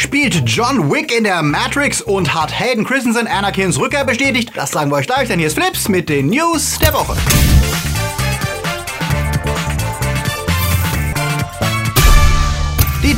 Spielt John Wick in der Matrix und hat Hayden Christensen Anakins Rückkehr bestätigt? Das sagen wir euch gleich, denn hier ist Flips mit den News der Woche.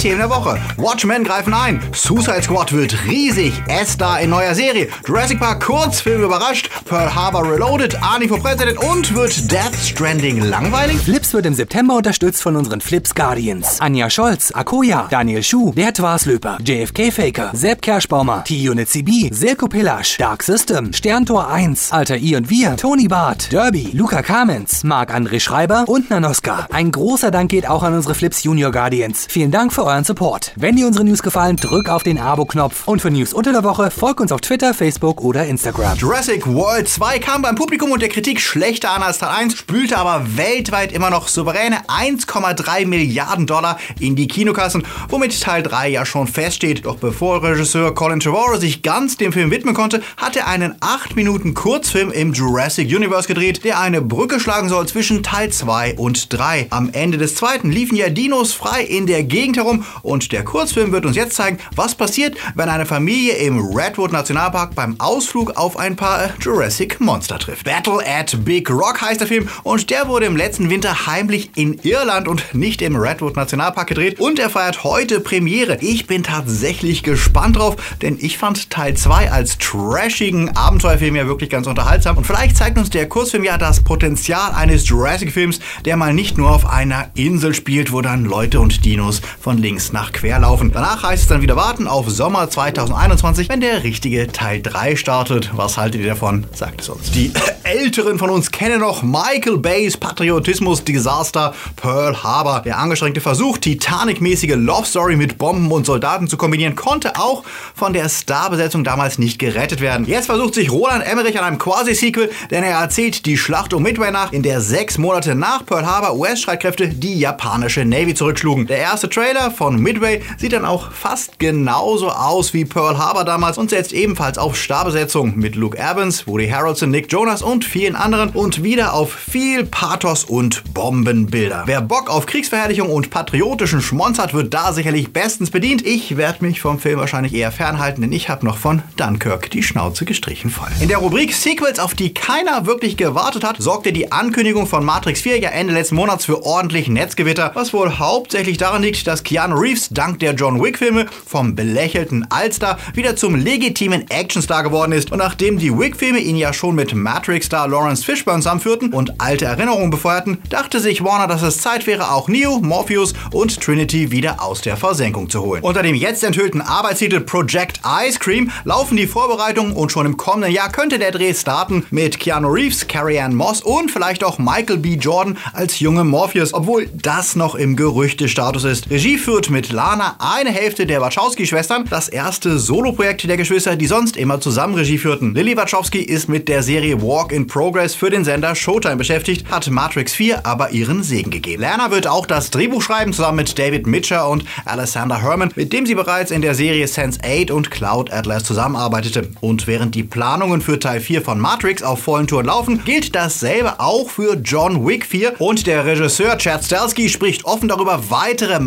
Themen der Woche. Watchmen greifen ein. Suicide Squad wird riesig. Esther in neuer Serie. Jurassic Park Kurzfilm überrascht. Pearl Harbor Reloaded. Arnie for President. Und wird Death Stranding langweilig? Flips wird im September unterstützt von unseren Flips Guardians. Anja Scholz, Akoya, Daniel Schuh, Der Twarslöper, JFK Faker, Sepp Kerschbaumer, T-Unit CB, Silko Pillasch, Dark System, Sterntor 1, Alter I und Wir, Tony Barth, Derby, Luca Kamens, Marc-André Schreiber und Nanoska. Ein großer Dank geht auch an unsere Flips Junior Guardians. Vielen Dank für euren Support. Wenn dir unsere News gefallen, drück auf den Abo-Knopf. Und für News unter der Woche folg uns auf Twitter, Facebook oder Instagram. Jurassic World 2 kam beim Publikum und der Kritik schlechter an als Teil 1, spülte aber weltweit immer noch souveräne 1,3 Milliarden Dollar in die Kinokassen, womit Teil 3 ja schon feststeht. Doch bevor Regisseur Colin Trevorrow sich ganz dem Film widmen konnte, hat er einen 8 Minuten Kurzfilm im Jurassic Universe gedreht, der eine Brücke schlagen soll zwischen Teil 2 und 3. Am Ende des zweiten liefen ja Dinos frei in der Gegend herum und der Kurzfilm wird uns jetzt zeigen, was passiert, wenn eine Familie im Redwood Nationalpark beim Ausflug auf ein paar Jurassic Monster trifft. Battle at Big Rock heißt der Film und der wurde im letzten Winter heimlich in Irland und nicht im Redwood Nationalpark gedreht und er feiert heute Premiere. Ich bin tatsächlich gespannt drauf, denn ich fand Teil 2 als trashigen Abenteuerfilm ja wirklich ganz unterhaltsam und vielleicht zeigt uns der Kurzfilm ja das Potenzial eines Jurassic-Films, der mal nicht nur auf einer Insel spielt, wo dann Leute und Dinos von links nach quer laufen. Danach heißt es dann wieder warten auf Sommer 2021, wenn der richtige Teil 3 startet. Was haltet ihr davon? Sagt es uns. Die Älteren von uns kennen noch Michael Bays Patriotismus-Desaster Pearl Harbor. Der angestrengte Versuch, Titanic-mäßige Love Story mit Bomben und Soldaten zu kombinieren, konnte auch von der Starbesetzung damals nicht gerettet werden. Jetzt versucht sich Roland Emmerich an einem Quasi-Sequel, denn er erzählt die Schlacht um Midway nach, in der sechs Monate nach Pearl Harbor US-Streitkräfte die japanische Navy zurückschlugen. Der erste Trailer von Midway sieht dann auch fast genauso aus wie Pearl Harbor damals und setzt ebenfalls auf Starbesetzung mit Luke Evans, Woody Harrelson, Nick Jonas und vielen anderen und wieder auf viel Pathos und Bombenbilder. Wer Bock auf Kriegsverherrlichung und patriotischen Schmonz hat, wird da sicherlich bestens bedient. Ich werde mich vom Film wahrscheinlich eher fernhalten, denn ich habe noch von Dunkirk die Schnauze gestrichen voll. In der Rubrik Sequels, auf die keiner wirklich gewartet hat, sorgte die Ankündigung von Matrix 4 ja Ende letzten Monats für ordentlich Netzgewitter, was wohl hauptsächlich daran liegt, dass Keanu Reeves dank der John Wick-Filme vom belächelten Allstar wieder zum legitimen Actionstar geworden ist. Und nachdem die Wick-Filme ihn ja schon mit Matrix-Star Lawrence Fishburne zusammenführten und alte Erinnerungen befeuerten, dachte sich Warner, dass es Zeit wäre, auch Neo, Morpheus und Trinity wieder aus der Versenkung zu holen. Unter dem jetzt enthüllten Arbeitstitel Project Ice Cream laufen die Vorbereitungen und schon im kommenden Jahr könnte der Dreh starten mit Keanu Reeves, Carrie Ann Moss und vielleicht auch Michael B. Jordan als junge Morpheus, obwohl das noch im Gerüchtestatus ist. Regie führt mit Lana, eine Hälfte der Wachowski-Schwestern, das erste Soloprojekt der Geschwister, die sonst immer zusammen Regie führten. Lily Wachowski ist mit der Serie Walk in Progress für den Sender Showtime beschäftigt, hat Matrix 4 aber ihren Segen gegeben. Lerner wird auch das Drehbuch schreiben, zusammen mit David Mitcher und Alexander Herman, mit dem sie bereits in der Serie Sense8 und Cloud Atlas zusammenarbeitete. Und während die Planungen für Teil 4 von Matrix auf vollen Touren laufen, gilt dasselbe auch für John Wick 4 und der Regisseur Chad Stahelski spricht offen darüber, weitere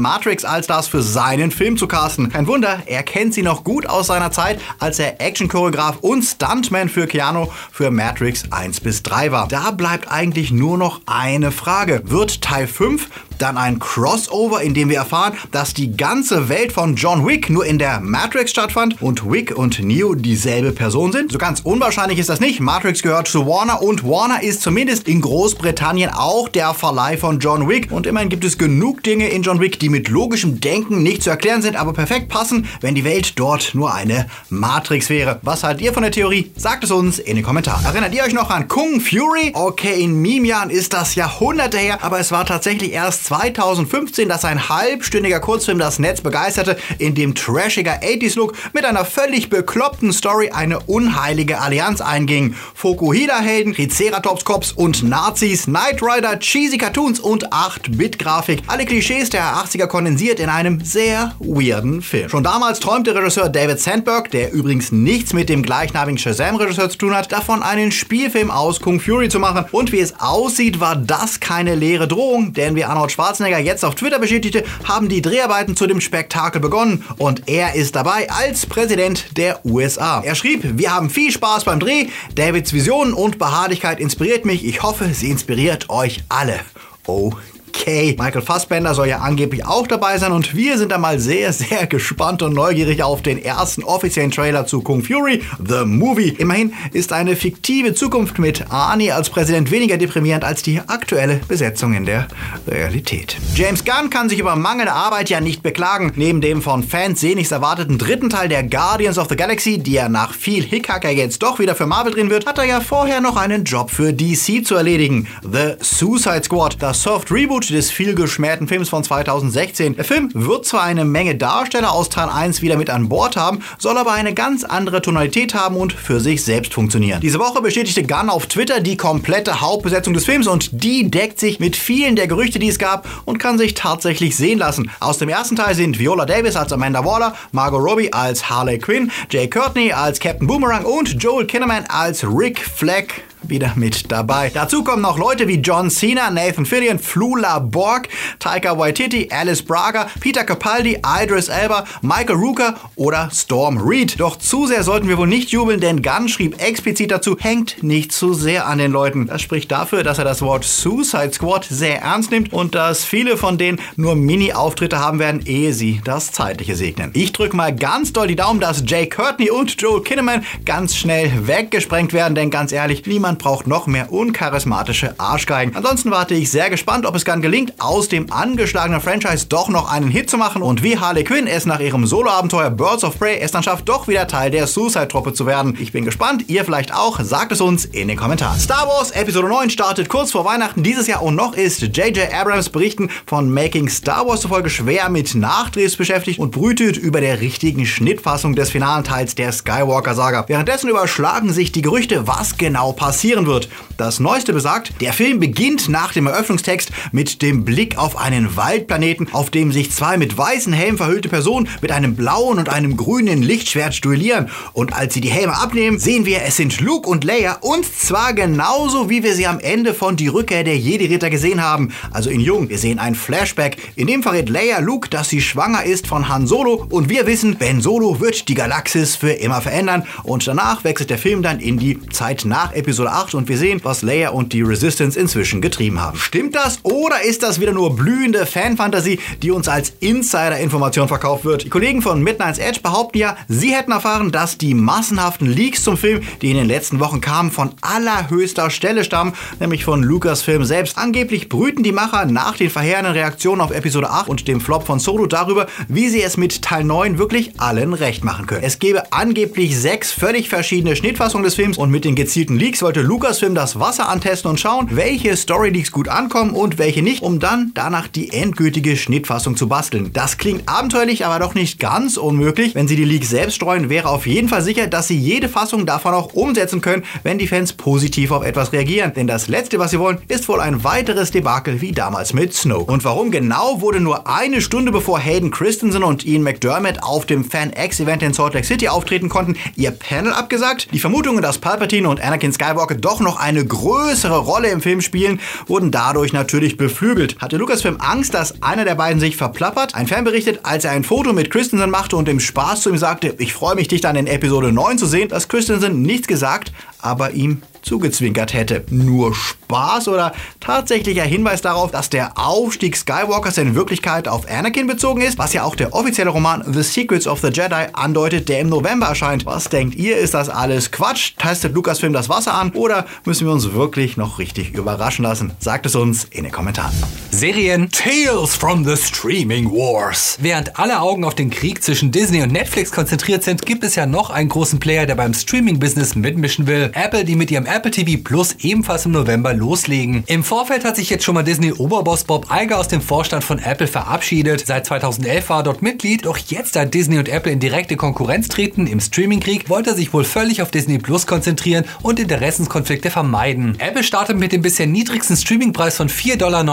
Matrix-Allstars für seinen Film zu casten. Kein Wunder, er kennt sie noch gut aus seiner Zeit, als er Action-Choreograf und Stuntman für Keanu für Matrix 1 bis 3 war. Da bleibt eigentlich nur noch eine Frage. Wird Teil 5 dann ein Crossover, in dem wir erfahren, dass die ganze Welt von John Wick nur in der Matrix stattfand und Wick und Neo dieselbe Person sind? So ganz unwahrscheinlich ist das nicht. Matrix gehört zu Warner und Warner ist zumindest in Großbritannien auch der Verleih von John Wick. Und immerhin gibt es genug Dinge in John Wick, die mit logischem Denken nicht zu erklären sind, aber perfekt passen, wenn die Welt dort nur eine Matrix wäre. Was haltet ihr von der Theorie? Sagt es uns in den Kommentaren. Erinnert ihr euch noch an Kung Fury? Okay, in Meme-Jahren ist das Jahrhunderte her, aber es war tatsächlich erst 2015, dass ein halbstündiger Kurzfilm das Netz begeisterte, in dem trashiger 80s-Look mit einer völlig bekloppten Story eine unheilige Allianz einging. Fokuhila-Helden, Triceratops-Cops und Nazis, Knight Rider, cheesy Cartoons und 8-Bit-Grafik. Alle Klischees der 80er kondensiert in einem sehr weirden Film. Schon damals träumte Regisseur David Sandberg, der übrigens nichts mit dem gleichnamigen Shazam-Regisseur zu tun hat, davon einen Spielfilm aus Kung Fury zu machen. Und wie es aussieht, war das keine leere Drohung, denn wie Arnold Schwarzenegger jetzt auf Twitter bestätigte, haben die Dreharbeiten zu dem Spektakel begonnen und er ist dabei als Präsident der USA. Er schrieb, wir haben viel Spaß beim Dreh, Davids Visionen und Beharrlichkeit inspiriert mich, ich hoffe, sie inspiriert euch alle. Oh okay. Michael Fassbender soll ja angeblich auch dabei sein und wir sind da mal sehr, sehr gespannt und neugierig auf den ersten offiziellen Trailer zu Kung Fury, The Movie. Immerhin ist eine fiktive Zukunft mit Arnie als Präsident weniger deprimierend als die aktuelle Besetzung in der Realität. James Gunn kann sich über mangelnde Arbeit ja nicht beklagen. Neben dem von Fans sehnlichst erwarteten dritten Teil der Guardians of the Galaxy, die er nach viel Hickhacker jetzt doch wieder für Marvel drehen wird, hat er ja vorher noch einen Job für DC zu erledigen. The Suicide Squad, das Soft Reboot des vielgeschmähten Films von 2016. Der Film wird zwar eine Menge Darsteller aus Teil 1 wieder mit an Bord haben, soll aber eine ganz andere Tonalität haben und für sich selbst funktionieren. Diese Woche bestätigte Gunn auf Twitter die komplette Hauptbesetzung des Films und die deckt sich mit vielen der Gerüchte, die es gab und kann sich tatsächlich sehen lassen. Aus dem ersten Teil sind Viola Davis als Amanda Waller, Margot Robbie als Harley Quinn, Jay Courtney als Captain Boomerang und Joel Kinnaman als Rick Fleck wieder mit dabei. Dazu kommen noch Leute wie John Cena, Nathan Fillion, Flula Borg, Taika Waititi, Alice Braga, Peter Capaldi, Idris Elba, Michael Rooker oder Storm Reed. Doch zu sehr sollten wir wohl nicht jubeln, denn Gunn schrieb explizit dazu, hängt nicht zu sehr an den Leuten. Das spricht dafür, dass er das Wort Suicide Squad sehr ernst nimmt und dass viele von denen nur Mini-Auftritte haben werden, ehe sie das Zeitliche segnen. Ich drücke mal ganz doll die Daumen, dass Jay Courtney und Joel Kinnaman ganz schnell weggesprengt werden, denn ganz ehrlich, niemand Deutschland braucht noch mehr uncharismatische Arschgeigen. Ansonsten warte ich sehr gespannt, ob es dann gelingt, aus dem angeschlagenen Franchise doch noch einen Hit zu machen und wie Harley Quinn es nach ihrem Soloabenteuer Birds of Prey es dann schafft, doch wieder Teil der Suicide-Truppe zu werden. Ich bin gespannt, ihr vielleicht auch. Sagt es uns in den Kommentaren. Star Wars Episode 9 startet kurz vor Weihnachten dieses Jahr und noch ist J.J. Abrams Berichten von Making Star Wars zufolge schwer mit Nachdrehs beschäftigt und brütet über der richtigen Schnittfassung des finalen Teils der Skywalker-Saga. Währenddessen überschlagen sich die Gerüchte, was genau passiert passieren wird. Das Neueste besagt, der Film beginnt nach dem Eröffnungstext mit dem Blick auf einen Waldplaneten, auf dem sich zwei mit weißen Helmen verhüllte Personen mit einem blauen und einem grünen Lichtschwert duellieren. Und als sie die Helme abnehmen, sehen wir, es sind Luke und Leia und zwar genauso, wie wir sie am Ende von Die Rückkehr der Jedi-Ritter gesehen haben. Also in Jung, wir sehen ein Flashback. In dem verrät Leia Luke, dass sie schwanger ist von Han Solo und wir wissen, Ben Solo wird die Galaxis für immer verändern und danach wechselt der Film dann in die Zeit nach Episode 8 und wir sehen, was Leia und die Resistance inzwischen getrieben haben. Stimmt das oder ist das wieder nur blühende Fanfantasie, die uns als Insider-Information verkauft wird? Die Kollegen von Midnight's Edge behaupten ja, sie hätten erfahren, dass die massenhaften Leaks zum Film, die in den letzten Wochen kamen, von allerhöchster Stelle stammen, nämlich von Lucasfilm selbst. Angeblich brüten die Macher nach den verheerenden Reaktionen auf Episode 8 und dem Flop von Solo darüber, wie sie es mit Teil 9 wirklich allen recht machen können. Es gäbe angeblich sechs völlig verschiedene Schnittfassungen des Films und mit den gezielten Leaks wollte Lucasfilm das Wasser antesten und schauen, welche Storyleaks gut ankommen und welche nicht, um dann danach die endgültige Schnittfassung zu basteln. Das klingt abenteuerlich, aber doch nicht ganz unmöglich. Wenn sie die Leaks selbst streuen, wäre auf jeden Fall sicher, dass sie jede Fassung davon auch umsetzen können, wenn die Fans positiv auf etwas reagieren. Denn das letzte, was sie wollen, ist wohl ein weiteres Debakel wie damals mit Snow. Und warum genau wurde nur eine Stunde bevor Hayden Christensen und Ian McDermott auf dem Fan-X-Event in Salt Lake City auftreten konnten, ihr Panel abgesagt? Die Vermutungen, dass Palpatine und Anakin Skywalker doch noch eine größere Rolle im Film spielen, wurden dadurch natürlich beflügelt. Hatte Lucasfilm Angst, dass einer der beiden sich verplappert? Ein Fan berichtet, als er ein Foto mit Christensen machte und im Spaß zu ihm sagte, ich freue mich, dich dann in Episode 9 zu sehen, dass Christensen nichts gesagt, aber ihm zugezwinkert hätte. Nur Spaß oder tatsächlicher Hinweis darauf, dass der Aufstieg Skywalkers in Wirklichkeit auf Anakin bezogen ist, was ja auch der offizielle Roman The Secrets of the Jedi andeutet, der im November erscheint. Was denkt ihr, ist das alles Quatsch? Testet Lucasfilm das Wasser an oder müssen wir uns wirklich noch richtig überraschen lassen? Sagt es uns in den Kommentaren. Serien Tales from the Streaming Wars. Während alle Augen auf den Krieg zwischen Disney und Netflix konzentriert sind, gibt es ja noch einen großen Player, der beim Streaming-Business mitmischen will. Apple, die mit ihrem Apple TV Plus ebenfalls im November loslegen. Im Vorfeld hat sich jetzt schon mal Disney-Oberboss Bob Iger aus dem Vorstand von Apple verabschiedet. Seit 2011 war er dort Mitglied, doch jetzt, da Disney und Apple in direkte Konkurrenz treten im Streaming-Krieg, wollte er sich wohl völlig auf Disney Plus konzentrieren und Interessenskonflikte vermeiden. Apple startet mit dem bisher niedrigsten Streamingpreis von 4,99 Dollar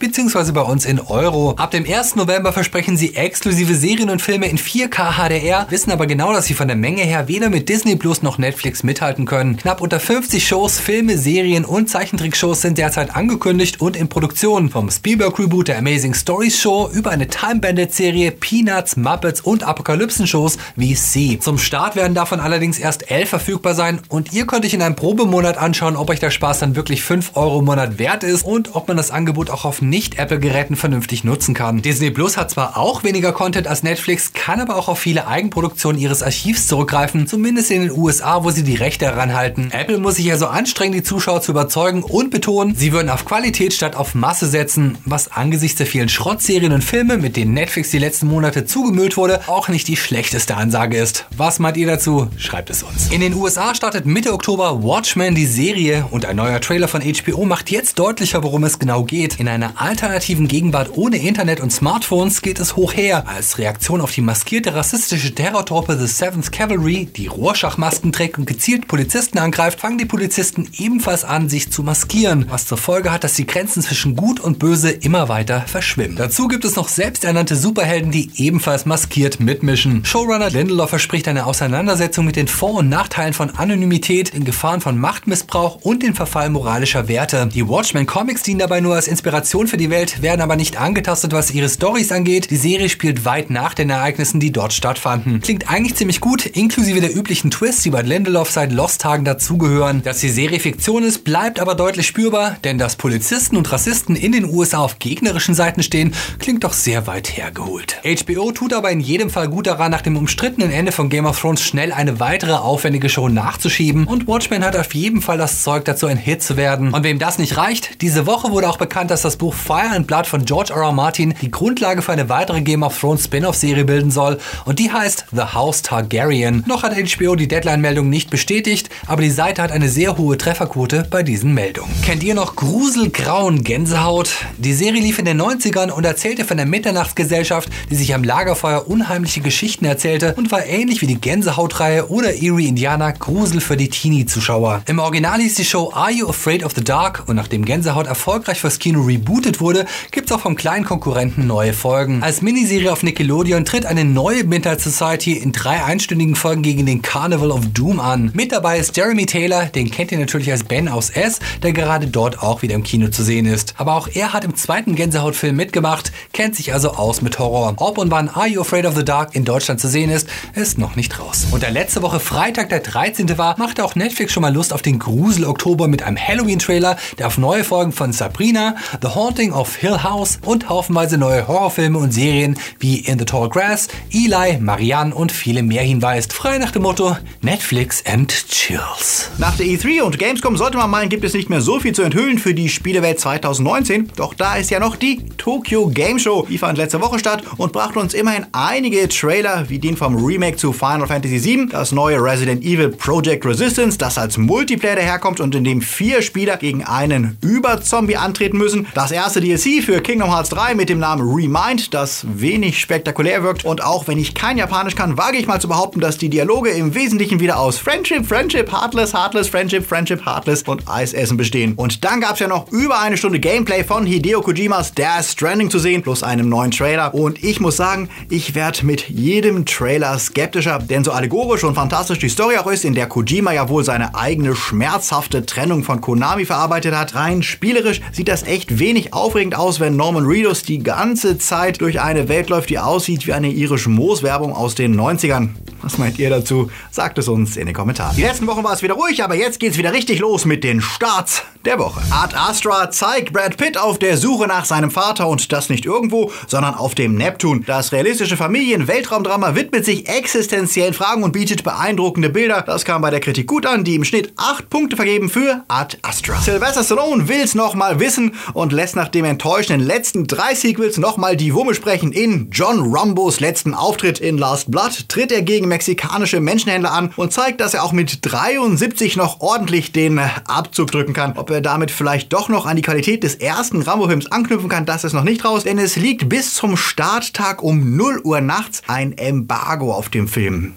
bzw. bei uns in Euro. Ab dem 1. November versprechen sie exklusive Serien und Filme in 4K HDR, wissen aber genau, dass sie von der Menge her weder mit Disney Plus noch Netflix mithalten können. Knapp unter 5 50 Shows, Filme, Serien und Zeichentrickshows sind derzeit angekündigt und in Produktion. Vom Spielberg-Reboot der Amazing Stories Show über eine Time Bandit-Serie, Peanuts, Muppets und Apokalypsen-Shows wie C. Zum Start werden davon allerdings erst 11 verfügbar sein und ihr könnt euch in einem Probemonat anschauen, ob euch der Spaß dann wirklich 5 Euro im Monat wert ist und ob man das Angebot auch auf Nicht-Apple-Geräten vernünftig nutzen kann. Disney Plus hat zwar auch weniger Content als Netflix, kann aber auch auf viele Eigenproduktionen ihres Archivs zurückgreifen, zumindest in den USA, wo sie die Rechte daran halten. Apple muss sich also anstrengen, die Zuschauer zu überzeugen und betonen, sie würden auf Qualität statt auf Masse setzen, was angesichts der vielen Schrottserien und Filme, mit denen Netflix die letzten Monate zugemüllt wurde, auch nicht die schlechteste Ansage ist. Was meint ihr dazu? Schreibt es uns. In den USA startet Mitte Oktober Watchmen die Serie und ein neuer Trailer von HBO macht jetzt deutlicher, worum es genau geht. In einer alternativen Gegenwart ohne Internet und Smartphones geht es hoch her. Als Reaktion auf die maskierte rassistische Terrortruppe The Seventh Cavalry, die Rorschachmasken trägt und gezielt Polizisten angreift, fangen die Polizisten ebenfalls an, sich zu maskieren, was zur Folge hat, dass die Grenzen zwischen Gut und Böse immer weiter verschwimmen. Dazu gibt es noch selbsternannte Superhelden, die ebenfalls maskiert mitmischen. Showrunner Lindelof verspricht eine Auseinandersetzung mit den Vor- und Nachteilen von Anonymität, den Gefahren von Machtmissbrauch und den Verfall moralischer Werte. Die Watchmen Comics dienen dabei nur als Inspiration für die Welt, werden aber nicht angetastet, was ihre Stories angeht. Die Serie spielt weit nach den Ereignissen, die dort stattfanden. Klingt eigentlich ziemlich gut, inklusive der üblichen Twists, die bei Lindelof seit Lost-Tagen dazugehören. Dass die Serie Fiktion ist, bleibt aber deutlich spürbar, denn dass Polizisten und Rassisten in den USA auf gegnerischen Seiten stehen, klingt doch sehr weit hergeholt. HBO tut aber in jedem Fall gut daran, nach dem umstrittenen Ende von Game of Thrones schnell eine weitere aufwendige Show nachzuschieben und Watchmen hat auf jeden Fall das Zeug dazu, ein Hit zu werden. Und wem das nicht reicht, diese Woche wurde auch bekannt, dass das Buch Fire and Blood von George R. R. Martin die Grundlage für eine weitere Game of Thrones Spin-off-Serie bilden soll und die heißt The House Targaryen. Noch hat HBO die Deadline-Meldung nicht bestätigt, aber die Seite hat eine sehr hohe Trefferquote bei diesen Meldungen. Kennt ihr noch Gruselgrauen Gänsehaut? Die Serie lief in den 90ern und erzählte von der Mitternachtsgesellschaft, die sich am Lagerfeuer unheimliche Geschichten erzählte und war ähnlich wie die Gänsehautreihe oder Eerie Indiana Grusel für die Teenie-Zuschauer. Im Original hieß die Show Are You Afraid of the Dark und nachdem Gänsehaut erfolgreich fürs Kino rebootet wurde, gibt's auch vom kleinen Konkurrenten neue Folgen. Als Miniserie auf Nickelodeon tritt eine neue Midnight Society in drei einstündigen Folgen gegen den Carnival of Doom an. Mit dabei ist Jeremy Taylor, den kennt ihr natürlich als Ben aus S, der gerade dort auch wieder im Kino zu sehen ist. Aber auch er hat im zweiten Gänsehautfilm mitgemacht, kennt sich also aus mit Horror. Ob und wann Are You Afraid of the Dark in Deutschland zu sehen ist, ist noch nicht raus. Und der letzte Woche Freitag, der 13. war, machte auch Netflix schon mal Lust auf den Grusel-Oktober mit einem Halloween-Trailer, der auf neue Folgen von Sabrina, The Haunting of Hill House und haufenweise neue Horrorfilme und Serien wie In the Tall Grass, Eli, Marianne und viele mehr hinweist. Frei nach dem Motto Netflix and Chills. Nach der E3 und Gamescom sollte man meinen, gibt es nicht mehr so viel zu enthüllen für die Spielewelt 2019. Doch da ist ja noch die Tokyo Game Show. Die fand letzte Woche statt und brachte uns immerhin einige Trailer, wie den vom Remake zu Final Fantasy VII, das neue Resident Evil Project Resistance, das als Multiplayer daherkommt und in dem vier Spieler gegen einen Überzombie antreten müssen. Das erste DLC für Kingdom Hearts 3 mit dem Namen Remind, das wenig spektakulär wirkt. Und auch wenn ich kein Japanisch kann, wage ich mal zu behaupten, dass die Dialoge im Wesentlichen wieder aus Friendship, Friendship, Heartless, Heartless, Friendship, Friendship, Heartless und Eisessen bestehen. Und dann gab es ja noch über eine Stunde Gameplay von Hideo Kojimas Death Stranding zu sehen, plus einem neuen Trailer. Und ich muss sagen, ich werde mit jedem Trailer skeptischer, denn so allegorisch und fantastisch die Story auch ist, in der Kojima ja wohl seine eigene schmerzhafte Trennung von Konami verarbeitet hat, rein spielerisch sieht das echt wenig aufregend aus, wenn Norman Reedus die ganze Zeit durch eine Welt läuft, die aussieht wie eine irische Mooswerbung aus den 90ern. Was meint ihr dazu? Sagt es uns in den Kommentaren. Die letzten Wochen war es wieder ruhig, aber jetzt geht's wieder richtig los mit den Starts der Woche. Art Astra zeigt Brad Pitt auf der Suche nach seinem Vater und das nicht irgendwo, sondern auf dem Neptun. Das realistische Familien-Weltraumdrama widmet sich existenziellen Fragen und bietet beeindruckende Bilder. Das kam bei der Kritik gut an, die im Schnitt 8 Punkte vergeben für Art Astra. Sylvester Stallone will's nochmal wissen und lässt nach dem enttäuschenden letzten drei Sequels nochmal die Wumme sprechen. In John Rambos letzten Auftritt in Last Blood tritt er gegen mexikanische Menschenhändler an und zeigt, dass er auch mit 73 noch ordentlich den Abzug drücken kann. Ob er damit vielleicht doch noch an die Qualität des ersten Rambo-Films anknüpfen kann, das ist noch nicht raus, denn es liegt bis zum Starttag um 0 Uhr nachts ein Embargo auf dem Film.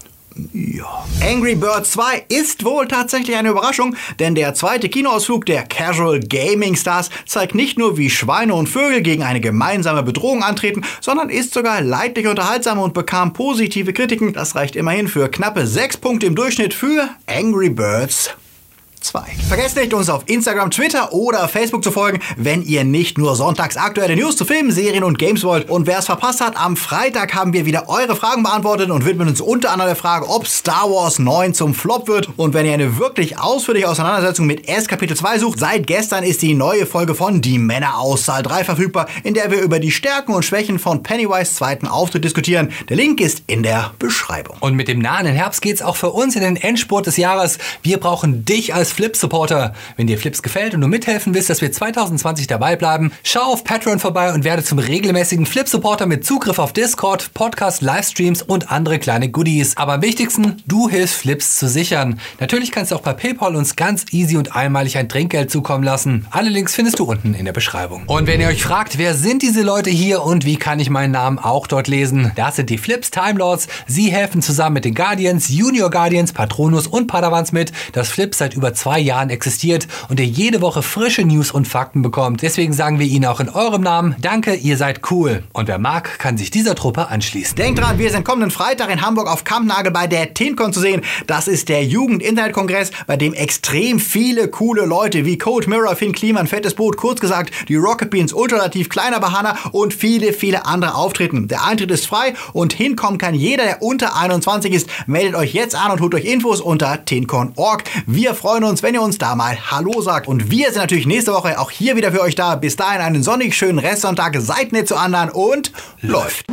Ja. Angry Birds 2 ist wohl tatsächlich eine Überraschung, denn der zweite Kinoausflug der Casual Gaming Stars zeigt nicht nur, wie Schweine und Vögel gegen eine gemeinsame Bedrohung antreten, sondern ist sogar leidlich unterhaltsam und bekam positive Kritiken. Das reicht immerhin für knappe 6 Punkte im Durchschnitt für Angry Birds 2. Vergesst nicht, uns auf Instagram, Twitter oder Facebook zu folgen, wenn ihr nicht nur sonntags aktuelle News zu Filmen, Serien und Games wollt. Und wer es verpasst hat, am Freitag haben wir wieder eure Fragen beantwortet und widmen uns unter anderem der Frage, ob Star Wars 9 zum Flop wird. Und wenn ihr eine wirklich ausführliche Auseinandersetzung mit S Kapitel 2 sucht, seit gestern ist die neue Folge von Die Männer aus Saal 3 verfügbar, in der wir über die Stärken und Schwächen von Pennywise zweiten Auftritt diskutieren. Der Link ist in der Beschreibung. Und mit dem nahenden Herbst geht's auch für uns in den Endspurt des Jahres. Wir brauchen dich als Flip-Supporter. Wenn dir Flips gefällt und du mithelfen willst, dass wir 2020 dabei bleiben, schau auf Patreon vorbei und werde zum regelmäßigen Flip-Supporter mit Zugriff auf Discord, Podcast, Livestreams und andere kleine Goodies. Aber am wichtigsten, du hilfst Flips zu sichern. Natürlich kannst du auch bei PayPal uns ganz easy und einmalig ein Trinkgeld zukommen lassen. Alle Links findest du unten in der Beschreibung. Und wenn ihr euch fragt, wer sind diese Leute hier und wie kann ich meinen Namen auch dort lesen, das sind die Flips Time Lords. Sie helfen zusammen mit den Guardians, Junior Guardians, Patronus und Padawans mit, dass Flips seit über zwei Jahren existiert und ihr jede Woche frische News und Fakten bekommt. Deswegen sagen wir Ihnen auch in eurem Namen, danke, ihr seid cool. Und wer mag, kann sich dieser Truppe anschließen. Denkt dran, wir sind kommenden Freitag in Hamburg auf Kampnagel bei der TinCon zu sehen. Das ist der Jugend-Internet-Kongress, bei dem extrem viele coole Leute wie Code Mirror, Finn Kliman, Fettes Boot, kurz gesagt, die Rocket Beans, Ultralativ, Kleiner Bahana und viele, viele andere auftreten. Der Eintritt ist frei und hinkommen kann jeder, der unter 21 ist. Meldet euch jetzt an und holt euch Infos unter tincon.org. Wir freuen uns, wenn ihr uns da mal Hallo sagt. Und wir sind natürlich nächste Woche auch hier wieder für euch da. Bis dahin einen sonnig schönen Restsonntag. Seid nett zu anderen und läuft.